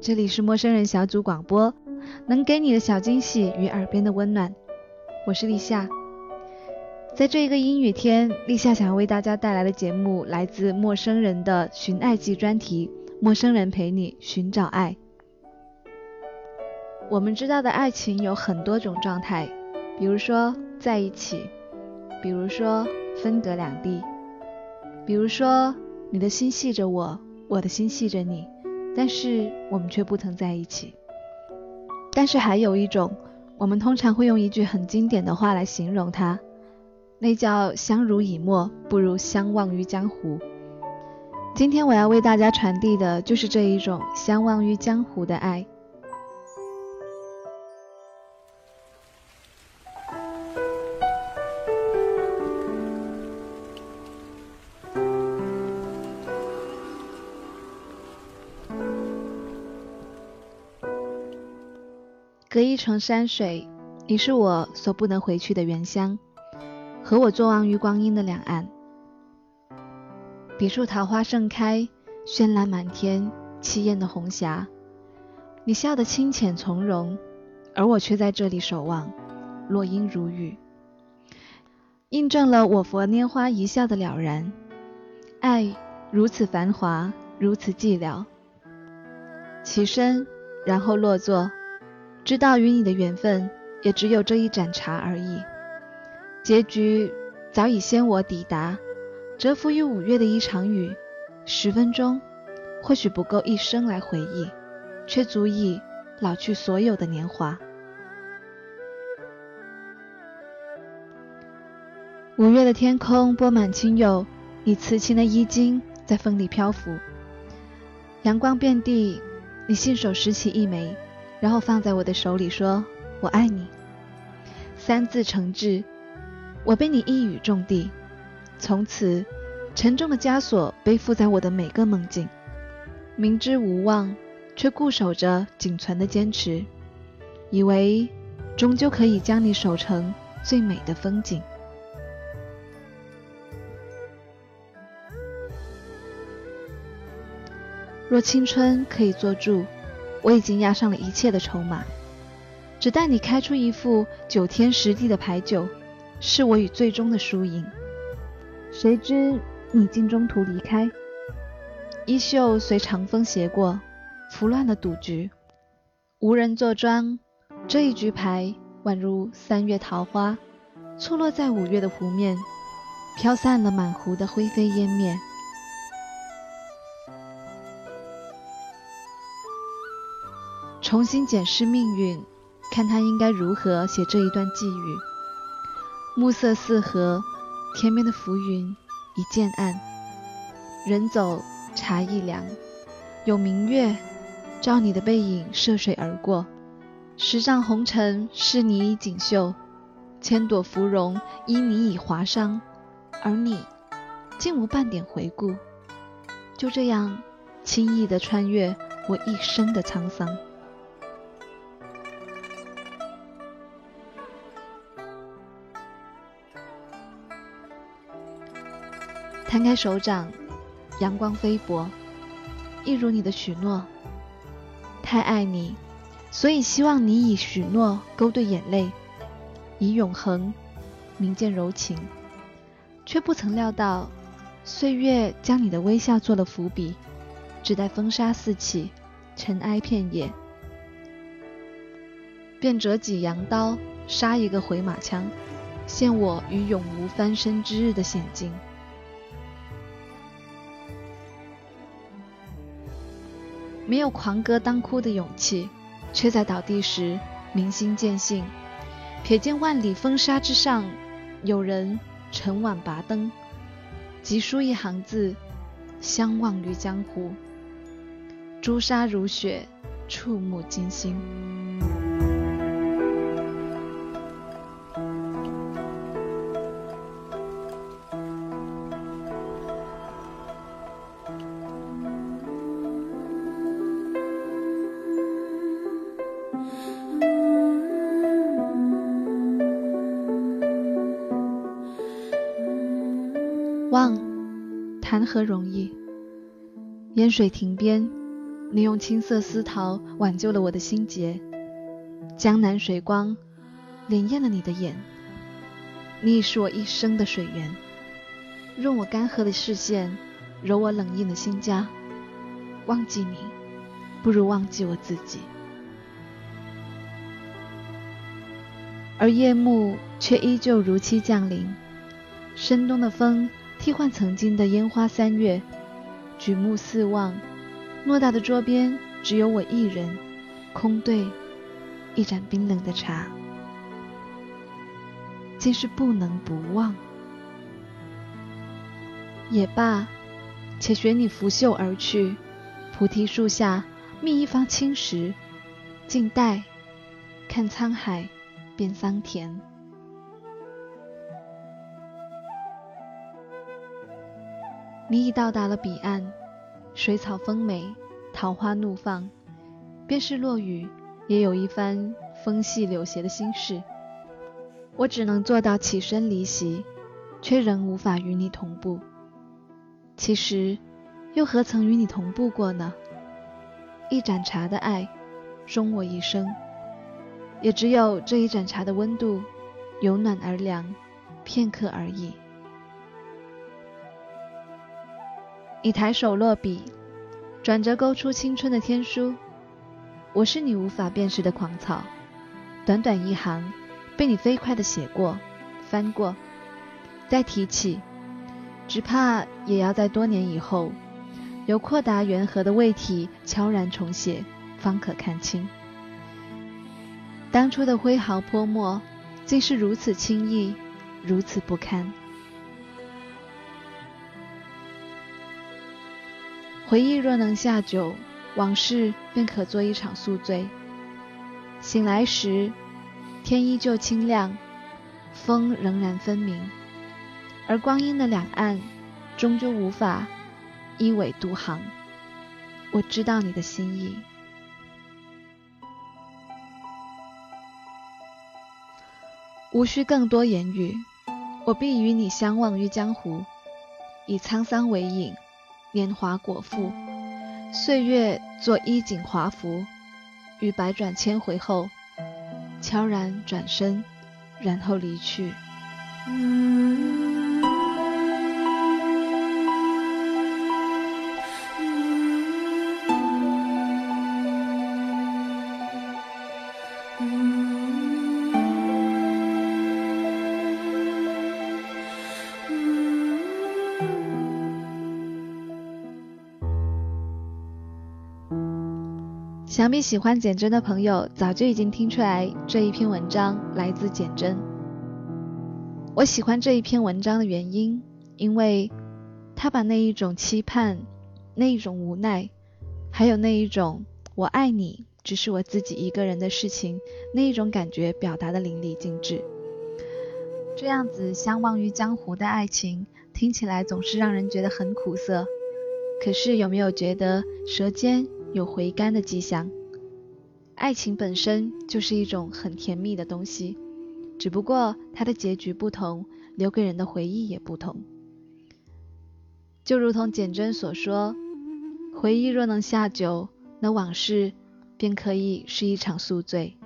这里是陌生人小组广播，能给你的小惊喜与耳边的温暖。我是立夏，在这一个阴雨天，立夏想要为大家带来的节目来自陌生人的寻爱记专题，陌生人陪你寻找爱。我们知道的爱情有很多种状态，比如说在一起，比如说分隔两地，比如说你的心系着我，我的心系着你。但是我们却不曾在一起。但是还有一种，我们通常会用一句很经典的话来形容它，那叫相濡以沫不如相忘于江湖。今天我要为大家传递的就是这一种相忘于江湖的爱。隔一程山水，你是我所不能回去的原乡，和我坐望于光阴的两岸。别处桃花盛开，绚烂满天，凄艳的红霞。你笑得清浅从容，而我却在这里守望，落英如雨，印证了我佛拈花一笑的了然。爱如此繁华，如此寂寥。起身，然后落座。知道与你的缘分也只有这一盏茶而已，结局早已先我抵达。蛰伏于五月的一场雨，十分钟或许不够一生来回忆，却足以老去所有的年华。五月的天空播满青釉，你瓷青的衣襟在风里漂浮，阳光遍地，你信手拾起一枚。然后放在我的手里，说：“我爱你。”三字成志，我被你一语中的，从此沉重的枷锁背负在我的每个梦境。明知无望，却固守着仅存的坚持，以为终究可以将你守成最美的风景。若青春可以做注。我已经押上了一切的筹码，只待你开出一副九天十地的牌九，是我与最终的输赢。谁知你竟中途离开，衣袖随长风斜过，拂乱了赌局。无人坐庄，这一局牌宛如三月桃花，错落在五月的湖面，飘散了满湖的灰飞烟灭。重新检视命运，看他应该如何写这一段寄语。暮色四合，天边的浮云已渐暗，人走茶亦凉。有明月照你的背影涉水而过，十丈红尘是你已锦绣，千朵芙蓉因你已华裳，而你竟无半点回顾，就这样轻易地穿越我一生的沧桑。摊开手掌，阳光飞薄，一如你的许诺。太爱你，所以希望你以许诺勾兑眼泪，以永恒铭鉴柔情，却不曾料到，岁月将你的微笑做了伏笔，只待风沙四起，尘埃遍野，便折戟扬刀，杀一个回马枪，陷我于永无翻身之日的险境。没有狂歌当哭的勇气，却在倒地时明心见性。瞥见万里风沙之上，有人沉碗拔灯，急书一行字：相忘于江湖。朱砂如雪，触目惊心。忘，谈何容易？烟水亭边，你用青色丝绦挽救了我的心结；江南水光，潋滟了你的眼。你已是我一生的水源，润我干涸的视线，揉我冷硬的心家。忘记你，不如忘记我自己。而夜幕却依旧如期降临，深冬的风替换曾经的烟花三月。举目四望，偌大的桌边只有我一人，空对一盏冰冷的茶，竟是不能不忘。也罢，且随你拂袖而去，菩提树下觅一方青石，静待看沧海变桑田。你已到达了彼岸，水草丰美，桃花怒放，便是落雨，也有一番风细柳斜的心事。我只能做到起身离席，却仍无法与你同步。其实，又何曾与你同步过呢？一盏茶的爱，终我一生，也只有这一盏茶的温度，由暖而凉，片刻而已。你抬手落笔，转折勾出青春的天书。我是你无法辨识的狂草，短短一行，被你飞快的写过、翻过，再提起，只怕也要在多年以后，由阔达圆和的胃体悄然重写，方可看清。当初的挥毫泼墨，竟是如此轻易，如此不堪。回忆若能下酒，往事便可做一场宿醉。醒来时，天依旧清亮，风仍然分明，而光阴的两岸，终究无法一苇渡航。我知道你的心意，无需更多言语，我必与你相忘于江湖，以沧桑为影。年华果腹，岁月做衣锦华服，于百转千回后，悄然转身，然后离去。想必喜欢简真的朋友早就已经听出来，这一篇文章来自简真。我喜欢这一篇文章的原因，因为他把那一种期盼、那一种无奈，还有那一种我爱你只是我自己一个人的事情，那一种感觉表达的淋漓尽致。这样子相忘于江湖的爱情，听起来总是让人觉得很苦涩。可是有没有觉得舌尖？有回甘的迹象，爱情本身就是一种很甜蜜的东西，只不过它的结局不同，留给人的回忆也不同。就如同简真所说，回忆若能下酒，那往事便可以是一场宿醉。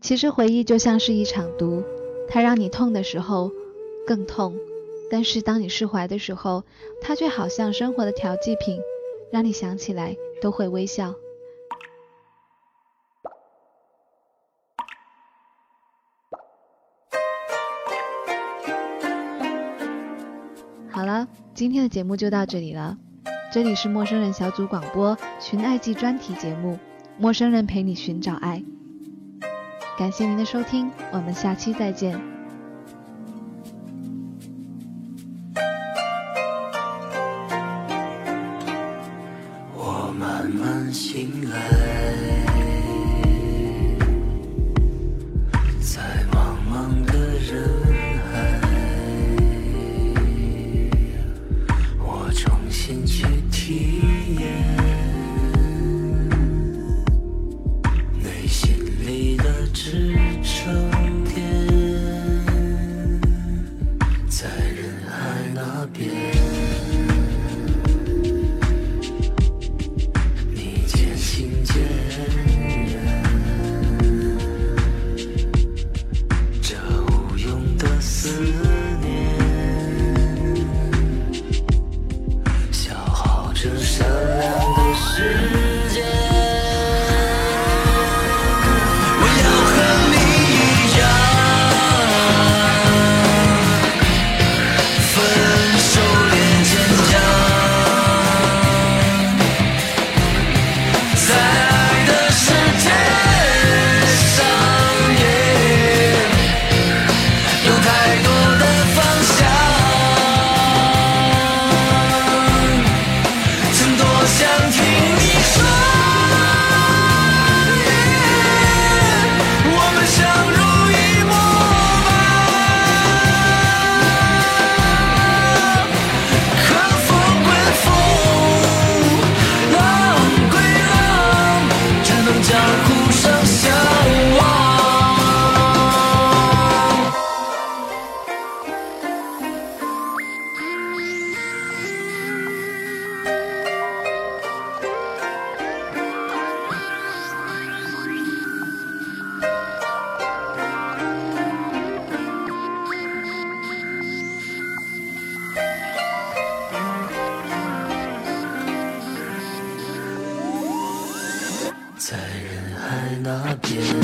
其实回忆就像是一场毒，它让你痛的时候更痛。但是当你释怀的时候，它却好像生活的调剂品，让你想起来都会微笑。好了，今天的节目就到这里了。这里是陌生人小组广播寻爱记专题节目《陌生人陪你寻找爱》，感谢您的收听，我们下期再见。醒来，那边。